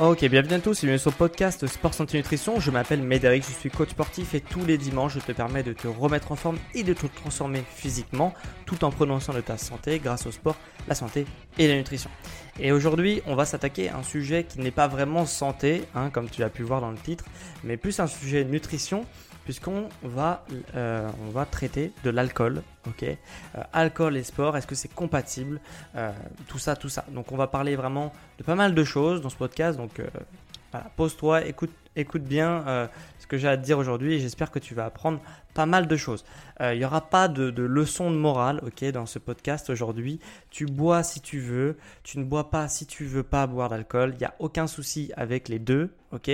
Ok, bienvenue à tous, bienvenue sur le podcast Sport Santé Nutrition. Je m'appelle Médéric, je suis coach sportif et tous les dimanches je te permets de te remettre en forme et de te transformer physiquement tout en soin de ta santé grâce au sport, la santé et la nutrition. Et aujourd'hui, on va s'attaquer à un sujet qui n'est pas vraiment santé, hein, comme tu as pu voir dans le titre, mais plus un sujet nutrition puisqu'on va, euh, va traiter de l'alcool. Euh, alcool et sport, est-ce que c'est compatible? Euh, Tout ça, tout ça. Donc on va parler vraiment de pas mal de choses dans ce podcast. Donc voilà, pose-toi, écoute, bien ce que j'ai à te dire aujourd'hui et j'espère que tu vas apprendre pas mal de choses. Il n'y aura pas de, leçon de morale dans ce podcast aujourd'hui. Tu bois si tu veux, tu ne bois pas si tu veux pas boire d'alcool. Il n'y a aucun souci avec les deux. Ok?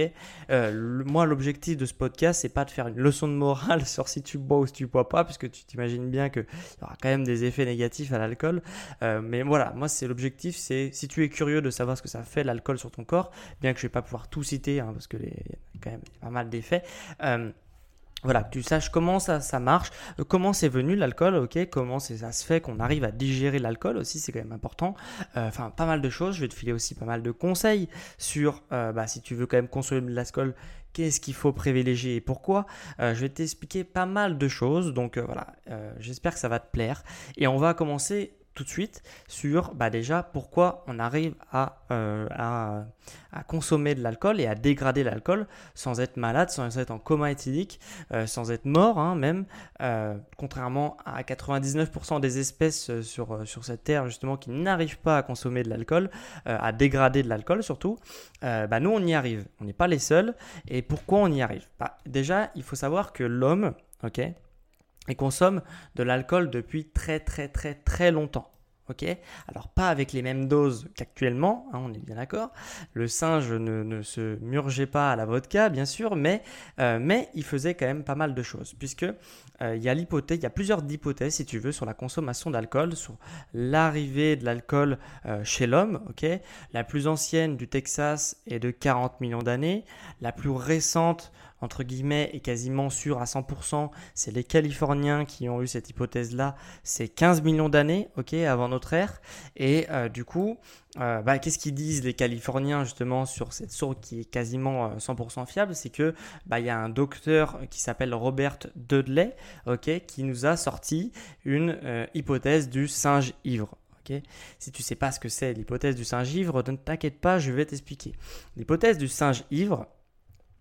Euh, moi, l'objectif de ce podcast, c'est pas de faire une leçon de morale sur si tu bois ou si tu bois pas, puisque tu t'imagines bien qu'il y aura quand même des effets négatifs à l'alcool. Euh, mais voilà, moi, c'est l'objectif, c'est si tu es curieux de savoir ce que ça fait l'alcool sur ton corps, bien que je vais pas pouvoir tout citer, hein, parce que y a quand même pas mal d'effets. Voilà, tu saches comment ça, ça marche, euh, comment c'est venu l'alcool, ok, comment ça se fait qu'on arrive à digérer l'alcool aussi, c'est quand même important. Euh, enfin, pas mal de choses. Je vais te filer aussi pas mal de conseils sur, euh, bah, si tu veux quand même consommer de l'alcool, qu'est-ce qu'il faut privilégier et pourquoi. je vais t'expliquer pas mal de choses, donc voilà, j'espère que ça va te plaire. Et on va commencer tout de suite sur bah déjà pourquoi on arrive à, euh, à, consommer de l'alcool et à dégrader l'alcool sans être malade, sans être en coma éthylique, euh, sans être mort hein, même, euh, contrairement à 99% des espèces sur, sur cette terre justement qui n'arrivent pas à consommer de l'alcool, à dégrader de l'alcool surtout, bah nous on y arrive, on n'est pas les seuls. Et pourquoi on y arrive? Bah, Déjà il faut savoir que l'homme, ok, et consomme de l'alcool depuis très très très très longtemps. Ok? Alors pas avec les mêmes doses qu'actuellement, hein, on est bien d'accord. Le singe ne, se murgeait pas à la vodka, bien sûr, mais, euh, mais il faisait quand même pas mal de choses, puisque euh, il y a l'hypothèse, il y a plusieurs hypothèses, si tu veux, sur la consommation d'alcool, sur l'arrivée de l'alcool euh, chez l'homme. Ok? La plus ancienne du Texas est de 40 millions d'années. La plus récente entre guillemets, est quasiment sûr à 100%, c'est les Californiens qui ont eu cette hypothèse-là, c'est 15 millions d'années, ok, avant notre ère. Et euh, du coup, euh, bah, qu'est-ce qu'ils disent les Californiens justement sur cette source qui est quasiment 100% euh, fiable? C'est que bah, il y a un docteur qui s'appelle Robert Dudley, ok, qui nous a sorti une hypothèse du singe ivre. si tu ne sais pas ce que c'est l'hypothèse du singe ivre, ne t'inquiète pas, je vais t'expliquer. L'hypothèse du singe ivre,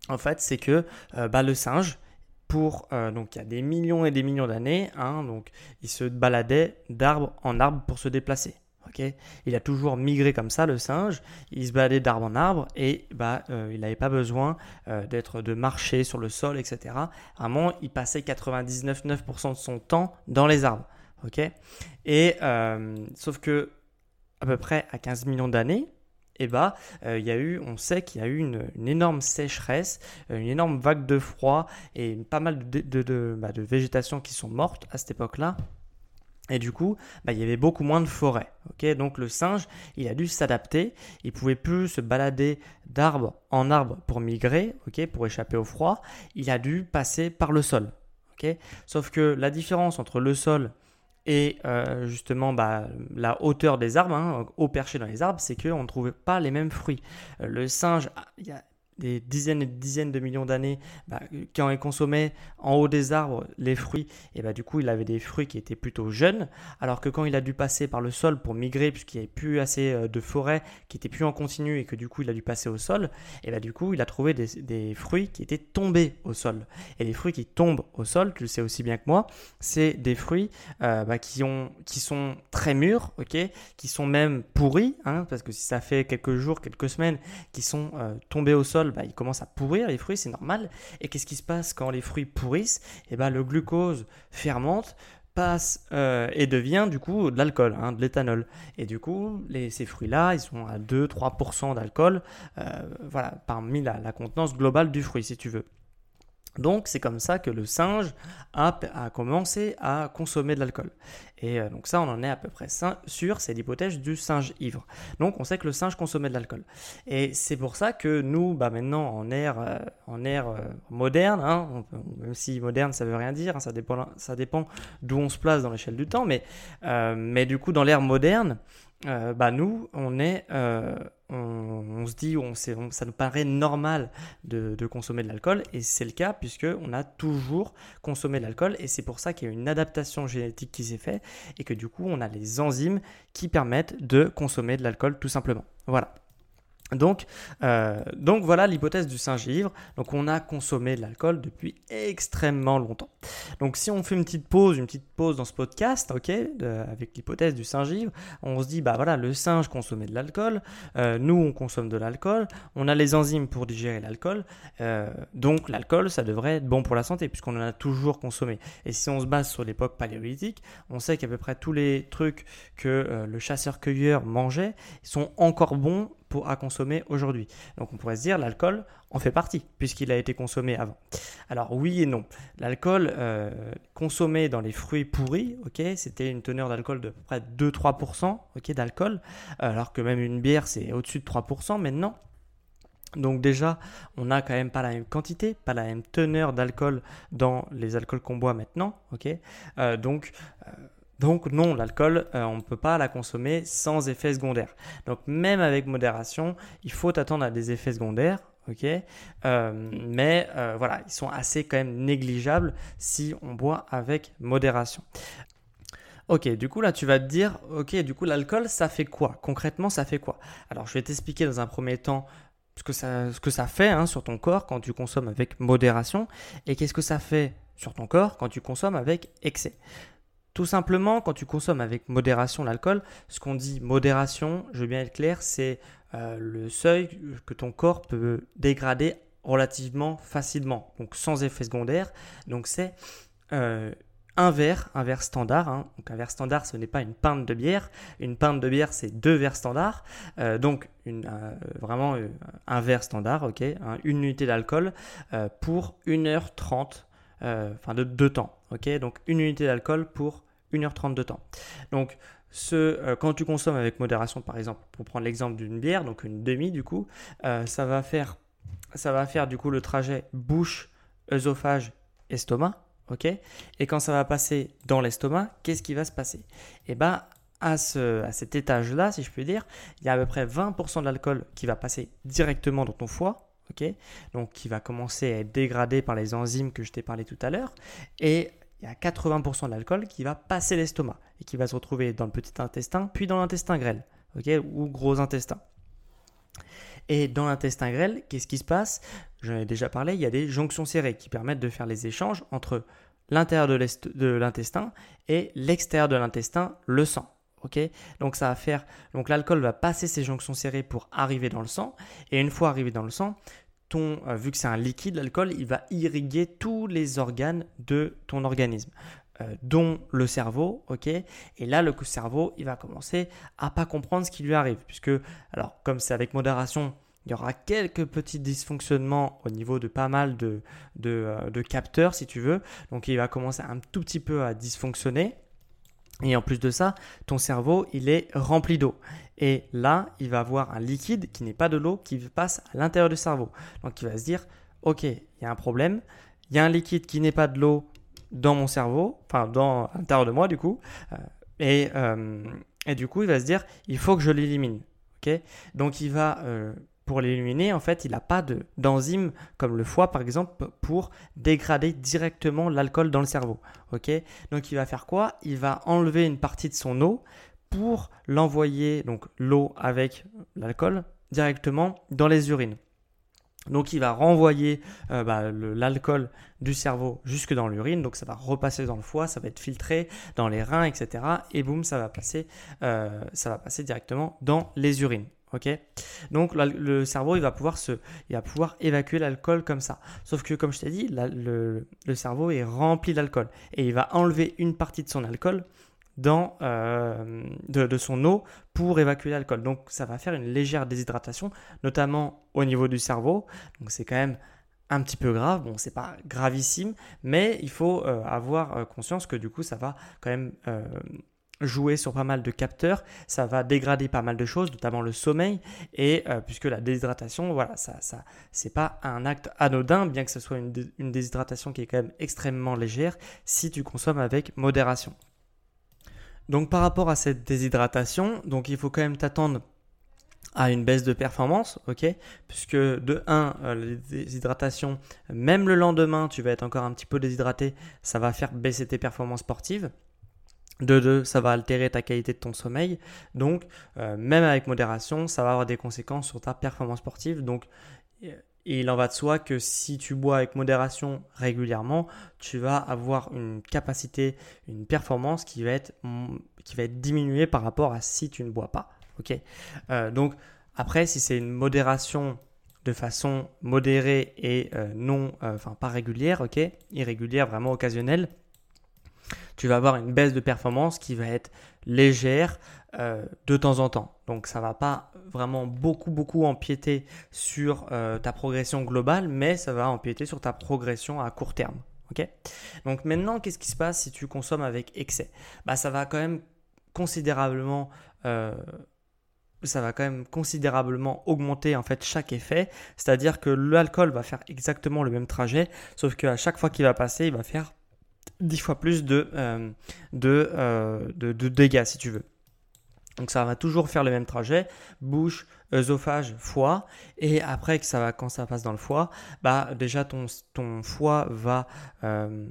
en fait, c'est que euh, bah, le singe, pour euh, donc il y a des millions et des millions d'années, hein, donc il se baladait d'arbre en arbre pour se déplacer. ok? Il a toujours migré comme ça, le singe. Il se baladait d'arbre en arbre et bah, euh, il n'avait pas besoin d'être de marcher sur le sol, etc. Vraiment, il passait 99,9% de son temps dans les arbres. ok? Et sauf que à peu près à 15 millions d'années, eh bah, il y a eu, on sait qu'il y a eu une, énorme sécheresse, euh, une énorme vague de froid et pas mal de, de, bah, qui sont mortes à cette époque-là. Et du coup, bah, il y avait beaucoup moins de forêts. Donc le singe, il a dû s'adapter. Il pouvait plus se balader d'arbre en arbre pour migrer, pour échapper au froid. Il a dû passer par le sol. Sauf que la différence entre le sol et euh, justement, bah, la hauteur des arbres, hein, au perché dans les arbres, c'est qu'on ne trouvait pas les mêmes fruits. Euh, le singe, ah, des dizaines et des dizaines de millions d'années, bah, quand il consommait en haut des arbres les fruits, et bah, du coup il avait des fruits qui étaient plutôt jeunes, alors que quand il a dû passer par le sol pour migrer, puisqu'il n'y avait plus assez euh, de forêt, qui était plus en continu et que du coup il a dû passer au sol, et bah, du coup il a trouvé des, fruits qui étaient tombés au sol. Et les fruits qui tombent au sol, tu le sais aussi bien que moi, c'est des fruits euh, bah, qui, ont, qui sont très mûrs, qui sont même pourris, hein, parce que si ça fait quelques jours, quelques semaines, qui sont euh, tombés au sol, bah, il commence à pourrir les fruits, c'est normal. Et qu'est-ce qui se passe quand les fruits pourrissent? Et eh ben, le glucose fermente, passe euh, et devient du coup de l'alcool, hein, de l'éthanol. Et du coup, ces fruits-là, ils sont à 2-3% d'alcool, euh, voilà, parmi la contenance globale du fruit, si tu veux. Donc c'est comme ça que le singe a, commencé à consommer de l'alcool. Et euh, donc ça, on en est à peu près sûr, c'est l'hypothèse du singe ivre. Donc on sait que le singe consommait de l'alcool. Et c'est pour ça que nous, bah, maintenant, en ère, euh, en ère euh, moderne, hein, même si moderne ça veut rien dire, hein, ça dépend, ça dépend d'où on se place dans l'échelle du temps, mais, mais du coup dans l'ère moderne, bah, nous, on est on, se dit, on, ça nous paraît normal de, consommer de l'alcool, et c'est le cas puisque on a toujours consommé de l'alcool, et c'est pour ça qu'il y a une adaptation génétique qui s'est faite, et que du coup on a les enzymes qui permettent de consommer de l'alcool tout simplement. Voilà. Donc, euh, donc voilà l'hypothèse du singe ivre. Donc on a consommé de l'alcool depuis extrêmement longtemps. Donc si on fait une petite pause, une petite pause dans ce podcast, ok, avec l'hypothèse du singe ivre, on se dit bah voilà le singe consommait de l'alcool, euh, nous on consomme de l'alcool, on a les enzymes pour digérer l'alcool, euh, donc l'alcool ça devrait être bon pour la santé puisqu'on en a toujours consommé. Et si on se base sur l'époque paléolithique, on sait qu'à peu près tous les trucs que le chasseur-cueilleur mangeait sont encore bons à consommer aujourd'hui. Donc on pourrait se dire l'alcool en fait partie puisqu'il a été consommé avant. Alors oui et non. L'alcool euh, consommé dans les fruits pourris, ok, c'était une teneur d'alcool de près 2-3%, ok, d'alcool, alors que même une bière c'est au-dessus de 3% maintenant. Donc déjà, on n'a quand même pas la même quantité, pas la même teneur d'alcool dans les alcools qu'on boit maintenant, ok. Euh, donc euh, donc non, l'alcool, euh, on ne peut pas la consommer sans effet secondaire. Donc même avec modération, il faut attendre à des effets secondaires. ok? Euh, mais euh, voilà, ils sont assez quand même négligeables si on boit avec modération. Ok, du coup là tu vas te dire, ok, du coup l'alcool ça fait quoi? Concrètement ça fait quoi? Alors je vais t'expliquer dans un premier temps ce que ça, que ça fait hein, sur ton corps quand tu consommes avec modération et qu'est-ce que ça fait sur ton corps quand tu consommes avec excès. Tout simplement, quand tu consommes avec modération l'alcool, ce qu'on dit modération, je veux bien être clair, c'est euh, le seuil que ton corps peut dégrader relativement facilement, donc sans effet secondaire. Donc c'est euh, un verre, un verre standard. Hein. Donc un verre standard, ce n'est pas une pinte de bière. Une pinte de bière, c'est deux verres standards. Euh, donc vraiment un verre standard, ok, hein, une unité d'alcool pour 1h30 enfin de, de temps. ok Donc une unité d'alcool pour 1h30 de temps. Donc, ce, euh, quand tu consommes avec modération, par exemple, pour prendre l'exemple d'une bière, donc une demi du coup, euh, ça, va faire, ça va faire du coup le trajet bouche, œsophage, estomac. ok? Et quand ça va passer dans l'estomac, qu'est-ce qui va se passer? Eh bien, à, ce, à cet étage-là, si je puis dire, il y a à peu près 20% de l'alcool qui va passer directement dans ton foie. ok? Donc, qui va commencer à être dégradé par les enzymes que je t'ai parlé tout à l'heure. Et il y a 80% de l'alcool qui va passer l'estomac et qui va se retrouver dans le petit intestin, puis dans l'intestin grêle, ou gros intestin. Et dans l'intestin grêle, qu'est-ce qui se passe? J'en ai déjà parlé, il y a des jonctions serrées qui permettent de faire les échanges entre l'intérieur de l'intestin et l'extérieur de l'intestin, le sang. donc ça va faire, donc l'alcool va passer ces jonctions serrées pour arriver dans le sang, et une fois arrivé dans le sang, euh, vu que c'est un liquide, l'alcool, il va irriguer tous les organes de ton organisme. Euh, dont le cerveau, ok? Et là, le cerveau, il va commencer à pas comprendre ce qui lui arrive, puisque, alors, comme c'est avec modération, il y aura quelques petits dysfonctionnements au niveau de pas mal de, euh, de capteurs, si tu veux. Donc, il va commencer un tout petit peu à dysfonctionner. Et en plus de ça, ton cerveau, il est rempli d'eau. Et là, il va avoir un liquide qui n'est pas de l'eau qui passe à l'intérieur du cerveau. Donc il va se dire, ok, il y a un problème, il y a un liquide qui n'est pas de l'eau dans mon cerveau, enfin dans l'intérieur de moi du coup. Euh, euh, et, du coup, il va se dire, il faut que je l'élimine. ok? Donc il va euh, pour l'éliminer, en fait, il n'a pas d'enzyme comme le foie, par exemple, pour dégrader directement l'alcool dans le cerveau. Ok? Donc, il va faire quoi? Il va enlever une partie de son eau pour l'envoyer, donc l'eau avec l'alcool, directement dans les urines. Donc il va renvoyer euh, bah, l'alcool du cerveau jusque dans l'urine, donc ça va repasser dans le foie, ça va être filtré dans les reins, etc. Et boum, ça va passer, euh, ça va passer directement dans les urines. Ok Donc le cerveau, il va pouvoir se, il va pouvoir évacuer l'alcool comme ça. Sauf que comme je t'ai dit, le, cerveau est rempli d'alcool et il va enlever une partie de son alcool dans, euh, de, son eau pour évacuer l'alcool. Donc ça va faire une légère déshydratation, notamment au niveau du cerveau. Donc c'est quand même un petit peu grave. Bon, c'est pas gravissime, mais il faut euh, avoir euh, conscience que du coup ça va quand même jouer sur pas mal de capteurs, ça va dégrader pas mal de choses, notamment le sommeil, et puisque la déshydratation, voilà, ça, ça, c'est pas un acte anodin, bien que ce soit une, une déshydratation qui est quand même extrêmement légère, si tu consommes avec modération. Donc par rapport à cette déshydratation, donc il faut quand même t'attendre à une baisse de performance, ok? Puisque de 1, euh, la déshydratation, même le lendemain, tu vas être encore un petit peu déshydraté, ça va faire baisser tes performances sportives. De 2, ça va altérer ta qualité de ton sommeil. Donc, euh, même avec modération, ça va avoir des conséquences sur ta performance sportive. Donc, il en va de soi que si tu bois avec modération régulièrement, tu vas avoir une capacité, une performance qui va être, qui va être diminuée par rapport à si tu ne bois pas. Ok. Euh, donc après, si c'est une modération de façon modérée et euh, non, enfin pas régulière, ok, irrégulière, vraiment occasionnelle, tu vas avoir une baisse de performance qui va être légère euh, de temps en temps. Donc ça va pas vraiment beaucoup beaucoup empiéter sur euh, ta progression globale, mais ça va empiéter sur ta progression à court terme. Ok? Donc maintenant, qu'est-ce qui se passe si tu consommes avec excès? Bah ça va quand même considérablement euh, ça va quand même considérablement augmenter en fait chaque effet. C'est-à-dire que l'alcool va faire exactement le même trajet, sauf qu'à chaque fois qu'il va passer, il va faire 10 fois plus de, euh, euh, de, de, dégâts, si tu veux. Donc ça va toujours faire le même trajet, bouche, œsophage, foie. Et après que ça va, quand ça passe dans le foie, bah déjà ton, ton foie va, euh,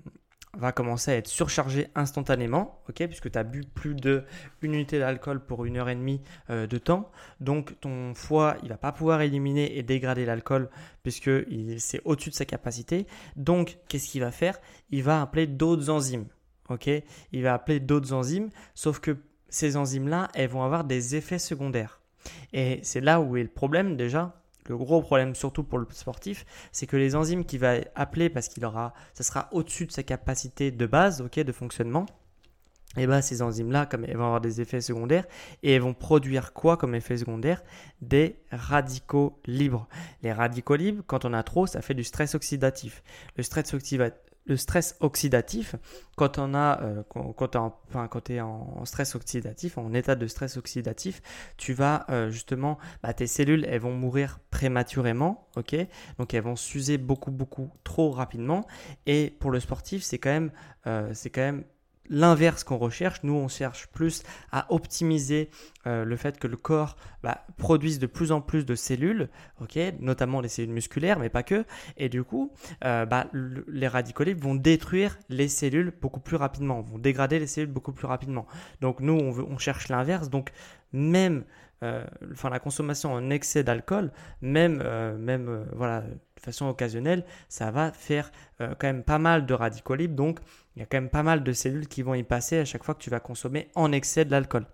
va commencer à être surchargé instantanément, ok, puisque tu as bu plus de unité d'alcool pour une heure et demie euh, de temps. Donc ton foie, il va pas pouvoir éliminer et dégrader l'alcool puisque c'est au-dessus de sa capacité. Donc qu'est-ce qu'il va faire? Il va appeler d'autres enzymes, ok? Il va appeler d'autres enzymes, sauf que ces enzymes-là, elles vont avoir des effets secondaires. Et c'est là où est le problème déjà, le gros problème, surtout pour le sportif, c'est que les enzymes qu'il va appeler parce qu'il aura, ça sera au-dessus de sa capacité de base, ok, de fonctionnement. Et eh bien ces enzymes-là, comme elles vont avoir des effets secondaires, et elles vont produire quoi comme effet secondaire Des radicaux libres. Les radicaux libres, quand on a trop, ça fait du stress oxydatif. Le stress, le stress oxydatif, quand on a, euh, quand, en, enfin, quand es en stress oxydatif, en état de stress oxydatif, tu vas euh, justement, bah, tes cellules, elles vont mourir prématurément, ok? Donc elles vont s'user beaucoup, beaucoup trop rapidement. Et pour le sportif, c'est quand même, euh, c'est quand même l'inverse qu'on recherche. Nous, on cherche plus à optimiser euh, le fait que le corps bah, produise de plus en plus de cellules, ok, notamment les cellules musculaires, mais pas que. Et du coup, euh, bah, les radicaux libres vont détruire les cellules beaucoup plus rapidement, vont dégrader les cellules beaucoup plus rapidement. Donc nous, on, cherche l'inverse. Donc même euh, la consommation en excès d'alcool, même, même voilà, de façon occasionnelle, ça va faire quand même pas mal de radicaux libres. Donc il y a quand même pas mal de cellules qui vont y passer à chaque fois que tu vas consommer en excès de l'alcool.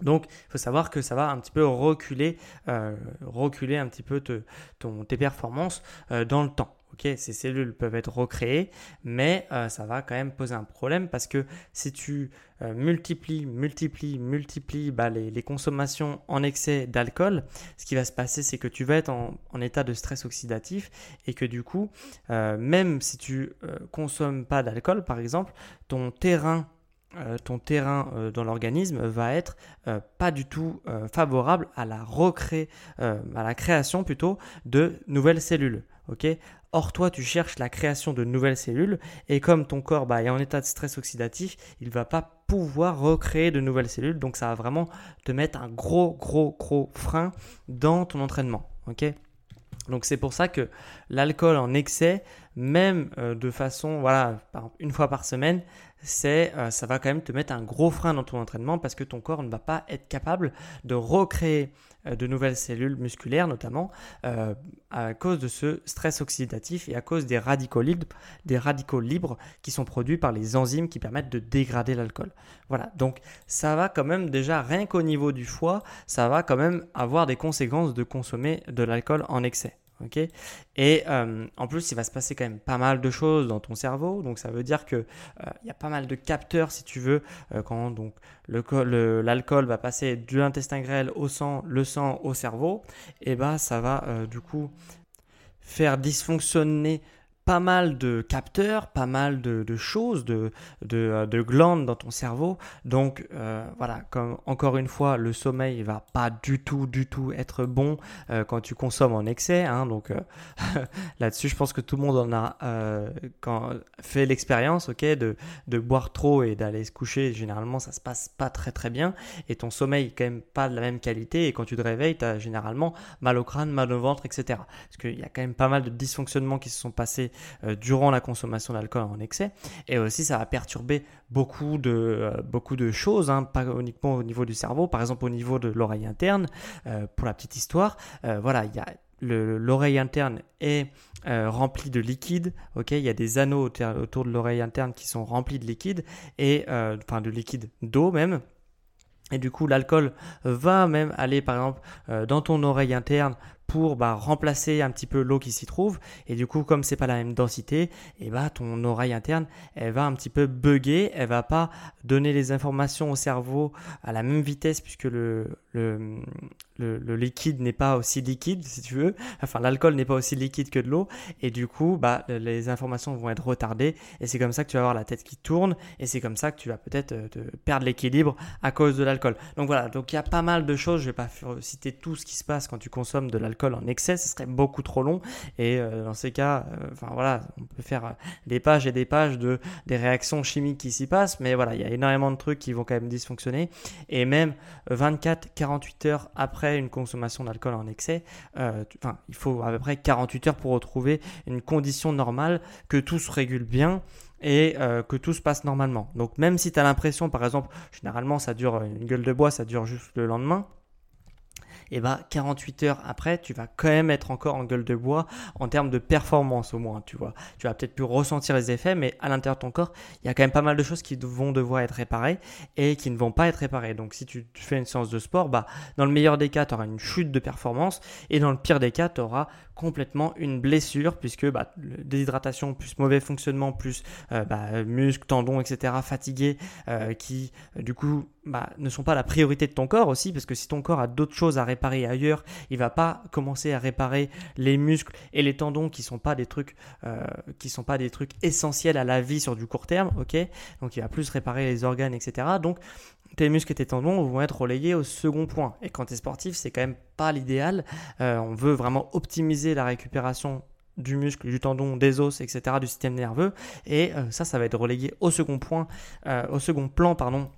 Donc, il faut savoir que ça va un petit peu reculer, euh, reculer un petit peu ton, tes performances euh, dans le temps. Ces cellules peuvent être recréées, mais euh, ça va quand même poser un problème parce que si tu multiplies, multiplies, multiplies bah, les, consommations en excès d'alcool, ce qui va se passer, c'est que tu vas être en, en, état de stress oxydatif et que du coup, même si tu consommes pas d'alcool, par exemple, ton terrain euh, ton terrain euh, dans l'organisme va être euh, pas du tout favorable à la recré... à la création plutôt de nouvelles cellules. ok? Or, toi, tu cherches la création de nouvelles cellules et comme ton corps bah, est en état de stress oxydatif, il ne va pas pouvoir recréer de nouvelles cellules. Donc, ça va vraiment te mettre un gros, gros, gros frein dans ton entraînement. Ok? Donc c'est pour ça que l'alcool en excès, même de façon, voilà, une fois par semaine, c'est, euh, ça va quand même te mettre un gros frein dans ton entraînement parce que ton corps ne va pas être capable de recréer euh, de nouvelles cellules musculaires, notamment à cause de ce stress oxydatif et à cause des radicaux libres, des radicaux libres qui sont produits par les enzymes qui permettent de dégrader l'alcool. Voilà, donc ça va quand même déjà rien qu'au niveau du foie, ça va quand même avoir des conséquences de consommer de l'alcool en excès Et euh, en plus, il va se passer quand même pas mal de choses dans ton cerveau. Donc, ça veut dire que euh, y a pas mal de capteurs, si tu veux, euh, quand donc l'alcool va passer de l'intestin grêle au sang, le sang au cerveau. Et bah, ça va du coup faire dysfonctionner pas mal de capteurs, pas mal de, choses, de, euh, de, glandes dans ton cerveau. Donc euh, voilà, comme encore une fois, le sommeil va pas du tout, du tout être bon euh, quand tu consommes en excès. Hein. donc là-dessus, je pense que tout le monde en a fait l'expérience, ok, de, de boire trop et d'aller se coucher. Généralement, ça se passe pas très très bien et ton sommeil est quand même pas de la même qualité. Et quand tu te réveilles, tu as généralement mal au crâne, mal au ventre, etc. Parce qu'il y a quand même pas mal de dysfonctionnements qui se sont passés durant la consommation d'alcool en excès. Et aussi, ça va perturber beaucoup de, euh, beaucoup de choses, hein, pas uniquement au niveau du cerveau, par exemple au niveau de l'oreille interne. Euh, pour la petite histoire, voilà, il y a l'oreille interne est remplie de liquide. Ok, il y a des anneaux autour de l'oreille interne qui sont remplis de liquide et enfin de liquide d'eau même. Et du coup, l'alcool va même aller, par exemple, dans ton oreille interne pour bah, remplacer un petit peu l'eau qui s'y trouve. Et du coup, comme c'est pas la même densité, et bah, ton oreille interne, elle va un petit peu bugger, elle va pas donner les informations au cerveau à la même vitesse puisque le, le, le, liquide n'est pas aussi liquide, si tu veux. Enfin, l'alcool n'est pas aussi liquide que de l'eau. Et du coup, bah, les informations vont être retardées. Et c'est comme ça que tu vas avoir la tête qui tourne. Et c'est comme ça que tu vas peut-être euh, perdre l'équilibre à cause de l'alcool. Donc voilà, donc il y a pas mal de choses. Je vais pas citer tout ce qui se passe quand tu consommes de l'alcool en excès. Ce serait beaucoup trop long. Et euh, dans ces cas, euh, enfin voilà, on peut faire des pages et des pages de des réactions chimiques qui s'y passent. Mais voilà, il y a énormément de trucs qui vont quand même dysfonctionner. Et même 24, 48 heures après une consommation d'alcool en excès, euh, il faut à peu près 48 heures pour retrouver une condition normale, que tout se régule bien et euh, que tout se passe normalement. Donc même si tu as l'impression, par exemple, généralement ça dure une gueule de bois, ça dure juste le lendemain, et bah 48 heures après, tu vas quand même être encore en gueule de bois en termes de performance au moins, tu vois. Tu vas peut-être plus ressentir les effets, mais à l'intérieur de ton corps, il y a quand même pas mal de choses qui vont devoir être réparées et qui ne vont pas être réparées. Donc si tu fais une séance de sport, bah dans le meilleur des cas, tu auras une chute de performance et dans le pire des cas, tu auras complètement une blessure puisque bah, déshydratation plus mauvais fonctionnement plus euh, bah, muscles, tendons, etc. fatigués euh, qui du coup bah, ne sont pas la priorité de ton corps aussi parce que si ton corps a d'autres choses à réparer ailleurs, il va pas commencer à réparer les muscles et les tendons qui sont pas des trucs euh, qui sont pas des trucs essentiels à la vie sur du court terme, ok? Donc il va plus réparer les organes, etc. Donc tes muscles et tes tendons vont être relayés au second point. Et quand tu es sportif, c'est quand même pas l'idéal. Euh, on veut vraiment optimiser la récupération du muscle, du tendon, des os, etc., du système nerveux. Et euh, ça, ça va être relayé au second point, au second plan, pardon,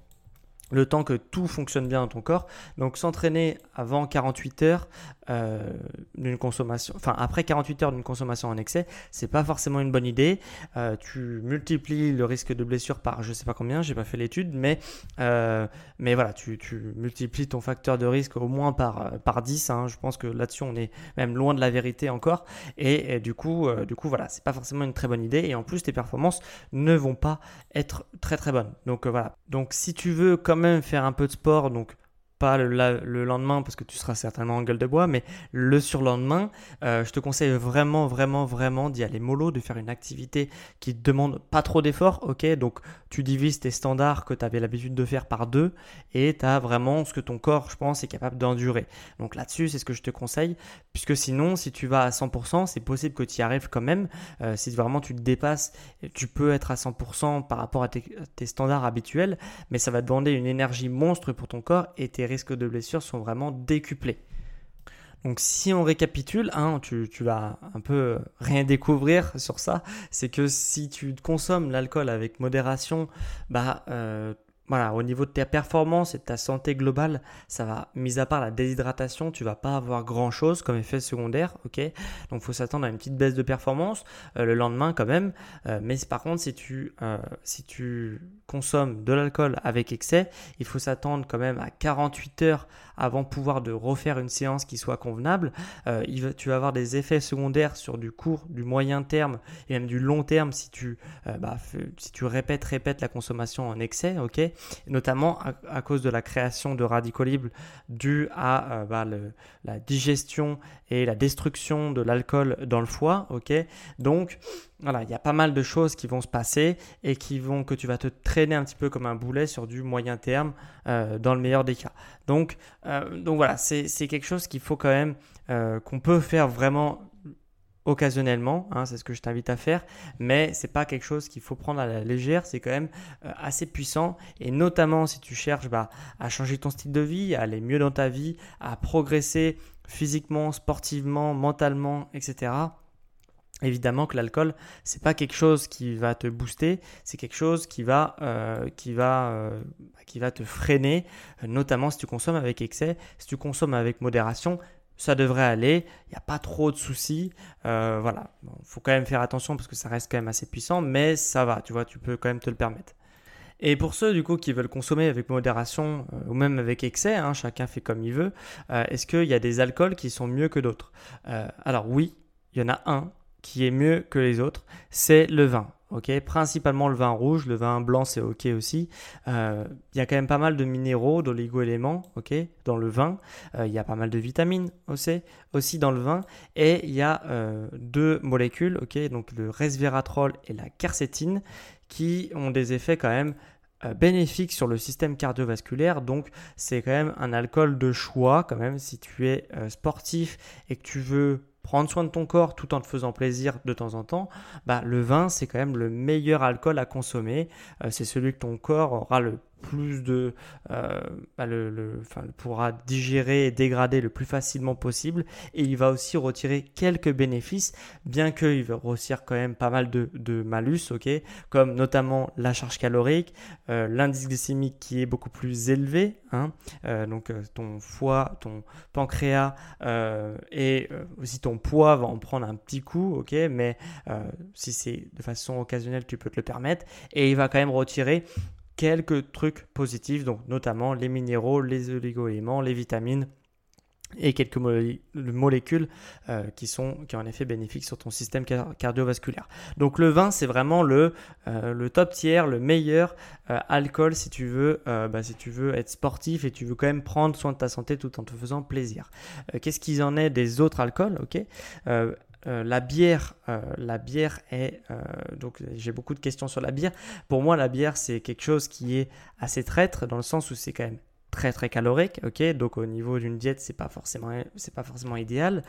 le temps que tout fonctionne bien dans ton corps. Donc s'entraîner avant 48 heures euh, d'une consommation, enfin après 48 heures d'une consommation en excès, c'est pas forcément une bonne idée. Euh, tu multiplies le risque de blessure par je sais pas combien, j'ai pas fait l'étude, mais euh, voilà, tu, tu, multiplies ton facteur de risque au moins par par 10. Hein. Je pense que là-dessus on est même loin de la vérité encore. Et, du coup du coup voilà, c'est pas forcément une très bonne idée. Et en plus tes performances ne vont pas être très très bonnes. Donc voilà. Donc si tu veux comme même faire un peu de sport, donc pas le, lendemain parce que tu seras certainement en gueule de bois, mais le surlendemain, euh, je te conseille vraiment, vraiment, vraiment d'y aller mollo, de faire une activité qui te demande pas trop d'efforts, ok? Donc tu divises tes standards que tu avais l'habitude de faire par deux et tu as vraiment ce que ton corps, je pense, est capable d'endurer. Donc là-dessus, c'est ce que je te conseille, puisque sinon, si tu vas à 100%, c'est possible que tu y arrives quand même. Euh, si vraiment tu te dépasses, tu peux être à 100% par rapport à tes, standards habituels, mais ça va demander une énergie monstre pour ton corps et tes risques de blessure sont vraiment décuplés. Donc si on récapitule, hein, tu, vas un peu rien découvrir sur ça, c'est que si tu consommes l'alcool avec modération, bah, euh, voilà, au niveau de tes performances et de ta santé globale, ça va, mis à part la déshydratation, tu vas pas avoir grand chose comme effet secondaire, ok? Donc, faut s'attendre à une petite baisse de performance euh, le lendemain quand même. Euh, mais par contre, si tu, euh, si tu consommes de l'alcool avec excès, il faut s'attendre quand même à 48 heures avant de pouvoir de refaire une séance qui soit convenable. Il tu vas avoir des effets secondaires sur du court, du moyen terme et même du long terme si tu, bah, si tu répètes, répètes la consommation en excès, ok? Notamment à, cause de la création de radicaux libres dû à euh, bah, la digestion et la destruction de l'alcool dans le foie. ok? Donc, voilà, il y a pas mal de choses qui vont se passer et qui vont que tu vas te traîner un petit peu comme un boulet sur du moyen terme euh, dans le meilleur des cas. Donc, euh, donc voilà, c'est quelque chose qu'il faut quand même, qu'on peut faire vraiment occasionnellement, hein, c'est ce que je t'invite à faire, mais c'est pas quelque chose qu'il faut prendre à la légère, c'est quand même euh, assez puissant et notamment si tu cherches bah, à changer ton style de vie, à aller mieux dans ta vie, à progresser physiquement, sportivement, mentalement, etc. Évidemment que l'alcool, c'est pas quelque chose qui va te booster, c'est quelque chose qui va, euh, qui va, euh, qui va te freiner, notamment si tu consommes avec excès, si tu consommes avec modération, ça devrait aller, il n'y a pas trop de soucis. Euh, voilà, il faut quand même faire attention parce que ça reste quand même assez puissant, mais ça va, tu vois, tu peux quand même te le permettre. Et pour ceux du coup qui veulent consommer avec modération euh, ou même avec excès, hein, chacun fait comme il veut, euh, est-ce qu'il y a des alcools qui sont mieux que d'autres? Alors oui, il y en a un qui est mieux que les autres, c'est le vin ok? Principalement le vin rouge, le vin blanc c'est ok aussi. Euh, il y a quand même pas mal de minéraux, d'oligo-éléments, ok? Dans le vin, euh, il y a pas mal de vitamines aussi, aussi dans le vin, et il y a euh, deux molécules, ok? Donc le resveratrol et la quercétine, qui ont des effets quand même bénéfiques sur le système cardiovasculaire. Donc c'est quand même un alcool de choix quand même si tu es sportif et que tu veux prendre soin de ton corps tout en te faisant plaisir de temps en temps, bah, le vin, c'est quand même le meilleur alcool à consommer. Euh, c'est celui que ton corps aura le plus de euh, bah, le, pourra digérer et dégrader le plus facilement possible. Et il va aussi retirer quelques bénéfices bien qu'il va grossir quand même pas mal de, malus ok comme notamment la charge calorique euh, l'indice glycémique qui est beaucoup plus élevé hein, euh, donc ton foie ton pancréas et aussi ton poids va en prendre un petit coup ok mais si c'est de façon occasionnelle tu peux te le permettre. Et il va quand même retirer quelques trucs positifs, donc notamment les minéraux, les oligo-éléments, les vitamines et quelques molécules euh, qui sont qui ont un effet bénéfique sur ton système cardiovasculaire. Donc le vin c'est vraiment le, euh, le top tiers, le meilleur euh, alcool si tu veux bah, si tu veux être sportif et tu veux quand même prendre soin de ta santé tout en te faisant plaisir. Qu'est-ce qu'ils en est des autres alcools? Ok euh, la bière, euh, la bière est euh, donc j'ai beaucoup de questions sur la bière. Pour moi, la bière c'est quelque chose qui est assez traître dans le sens où c'est quand même très très calorique, ok? Donc au niveau d'une diète, c'est pas forcément c'est pas forcément idéal.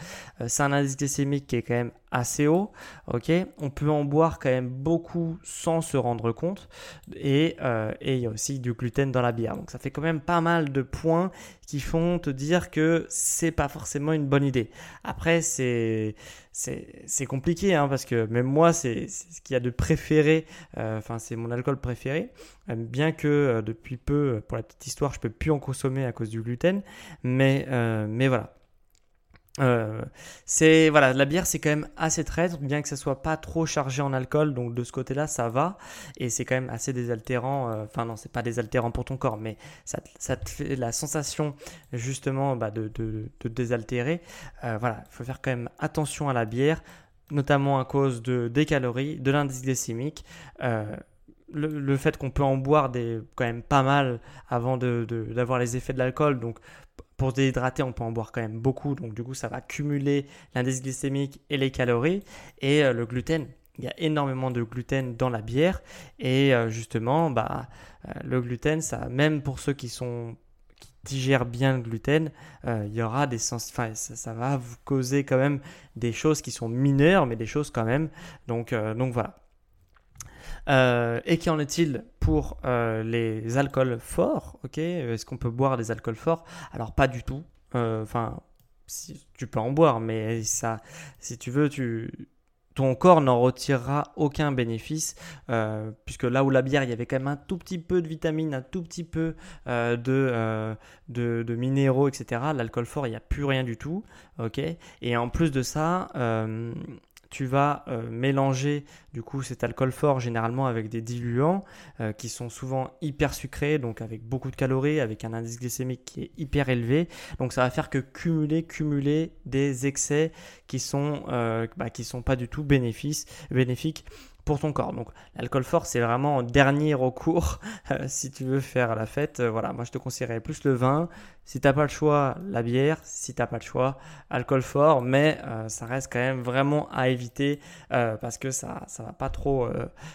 c'est un indice glycémique qui est quand même assez haut, ok? On peut en boire quand même beaucoup sans se rendre compte. Et et il y a aussi du gluten dans la bière. Donc ça fait quand même pas mal de points qui font te dire que c'est pas forcément une bonne idée. Après, c'est c'est compliqué hein, parce que même moi, c'est ce qu'il y a de préféré. Euh, enfin, c'est mon alcool préféré. Euh, bien que euh, depuis peu, pour la petite histoire, je peux plus en consommer à cause du gluten. Mais mais voilà. Euh, c'est voilà, la bière c'est quand même assez traître, bien que ça soit pas trop chargé en alcool, donc de ce côté-là ça va, et c'est quand même assez désaltérant. Euh, enfin non, c'est pas désaltérant pour ton corps, mais ça, ça te fait la sensation justement bah, de, de, désaltérer. Euh, voilà, il faut faire quand même attention à la bière, notamment à cause de des calories, de l'indice glycémique. Le, le, fait qu'on peut en boire des, quand même pas mal avant d'avoir de, les effets de l'alcool. Donc pour déshydrater, on peut en boire quand même beaucoup, donc du coup ça va cumuler l'indice glycémique et les calories. Et euh, le gluten, il y a énormément de gluten dans la bière et euh, justement, bah, euh, le gluten, ça, même pour ceux qui sont qui digèrent bien le gluten, il y aura des sens, enfin, ça, va vous causer quand même des choses qui sont mineures, mais des choses quand même. Donc, donc voilà. Euh, et qu'en est-il pour euh, les alcools forts Ok, est-ce qu'on peut boire des alcools forts? Alors pas du tout. Euh, enfin, tu peux en boire, mais ça, si tu veux, ton corps n'en retirera aucun bénéfice, euh, puisque là où la bière, il y avait quand même un tout petit peu de vitamines, un tout petit peu de, de, de, minéraux, etc. L'alcool fort, il n'y a plus rien du tout. ok? Et en plus de ça, tu vas euh, mélanger du coup cet alcool fort généralement avec des diluants euh, qui sont souvent hyper sucrés, donc avec beaucoup de calories, avec un indice glycémique qui est hyper élevé. Donc ça va faire que cumuler, cumuler des excès qui sont, euh, bah, qui sont pas du tout bénéfiques ton corps. Donc l'alcool fort, c'est vraiment en dernier recours euh, si tu veux faire la fête. Euh, voilà, moi je te conseillerais plus le vin. Si t'as pas le choix, la bière. Si t'as pas le choix, alcool fort. Mais euh, ça reste quand même vraiment à éviter parce que ça, ça va pas trop,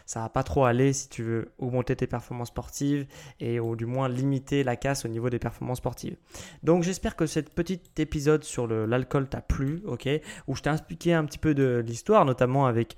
ça va pas trop aller si tu veux augmenter tes performances sportives et ou du moins limiter la casse au niveau des performances sportives. Donc j'espère que cet petit épisode sur l'alcool t'a plu, ok, où je t'ai expliqué un petit peu de l'histoire, notamment avec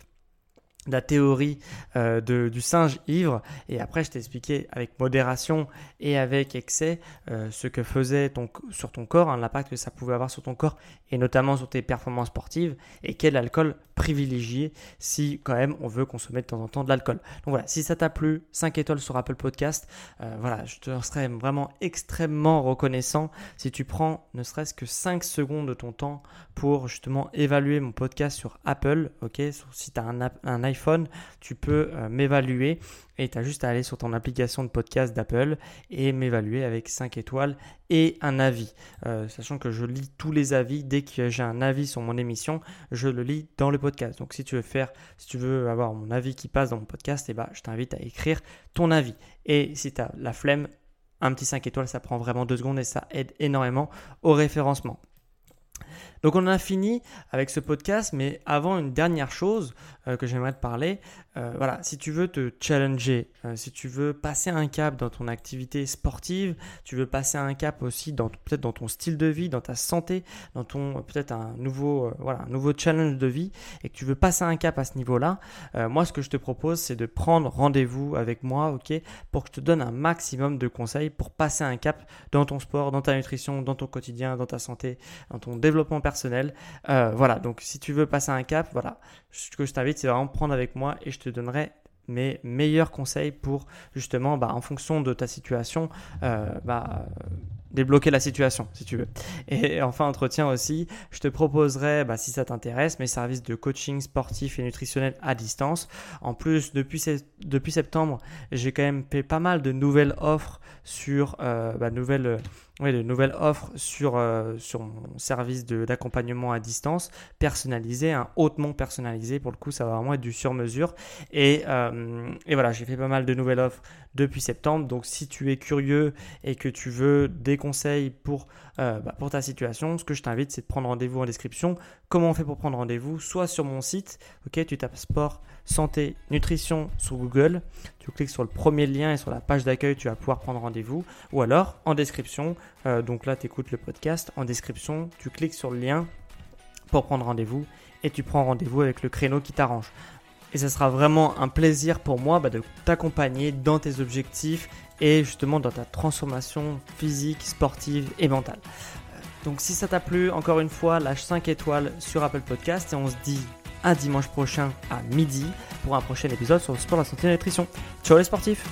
la théorie euh, de, du singe ivre et après je t'ai expliqué avec modération et avec excès euh, ce que faisait ton, sur ton corps, hein, l'impact que ça pouvait avoir sur ton corps et notamment sur tes performances sportives et quel alcool privilégier si quand même on veut consommer de temps en temps de l'alcool. Donc voilà, si ça t'a plu, 5 étoiles sur Apple Podcast, euh, voilà, je te serais vraiment extrêmement reconnaissant si tu prends ne serait-ce que 5 secondes de ton temps pour justement évaluer mon podcast sur Apple, ok, si tu as un, un iPhone tu peux euh, m'évaluer et tu as juste à aller sur ton application de podcast d'Apple et m'évaluer avec 5 étoiles et un avis. Euh, sachant que je lis tous les avis, dès que j'ai un avis sur mon émission, je le lis dans le podcast. Donc si tu veux faire, si tu veux avoir mon avis qui passe dans mon podcast, eh ben, je t'invite à écrire ton avis. Et si tu as la flemme, un petit 5 étoiles, ça prend vraiment 2 secondes et ça aide énormément au référencement. Donc on a fini avec ce podcast, mais avant une dernière chose euh, que j'aimerais te parler, euh, voilà, si tu veux te challenger, euh, si tu veux passer un cap dans ton activité sportive, tu veux passer un cap aussi peut-être dans ton style de vie, dans ta santé, dans ton peut-être un nouveau voilà un nouveau challenge de vie, et que tu veux passer un cap à ce niveau-là, moi ce que je te propose c'est de prendre rendez-vous avec moi, ok, pour que je te donne un maximum de conseils pour passer un cap dans ton sport, dans ta nutrition, dans ton quotidien, dans ta santé, dans ton développement personnel. voilà, donc si tu veux passer un cap, voilà, ce que je t'invite c'est vraiment prendre avec moi et je te donnerai mes meilleurs conseils pour justement, bah, en fonction de ta situation, euh, bah, débloquer la situation, si tu veux. Et enfin, entretien aussi, je te proposerai, bah, si ça t'intéresse, mes services de coaching sportif et nutritionnel à distance. En plus, depuis, depuis septembre, j'ai quand même fait pas mal de nouvelles offres sur euh, bah, nouvelles oui, de nouvelles offres sur, euh, sur mon service d'accompagnement à distance, personnalisé, un hautement personnalisé. Pour le coup, ça va vraiment être du sur-mesure. Et, euh, et, voilà, j'ai fait pas mal de nouvelles offres depuis septembre. Donc, si tu es curieux et que tu veux des conseils pour, euh, bah, pour ta situation, ce que je t'invite, c'est de prendre rendez-vous en description. Comment on fait pour prendre rendez-vous Soit sur mon site, ok, tu tapes sport, santé, nutrition sur Google. Tu cliques sur le premier lien et sur la page d'accueil, tu vas pouvoir prendre rendez-vous. Ou alors, en description, euh, donc là, tu écoutes le podcast. En description, tu cliques sur le lien pour prendre rendez-vous et tu prends rendez-vous avec le créneau qui t'arrange. Et ce sera vraiment un plaisir pour moi bah, de t'accompagner dans tes objectifs et justement dans ta transformation physique, sportive et mentale. Donc si ça t'a plu, encore une fois, lâche 5 étoiles sur Apple Podcast et on se dit à dimanche prochain à midi pour un prochain épisode sur le sport, la santé et la nutrition. Ciao les sportifs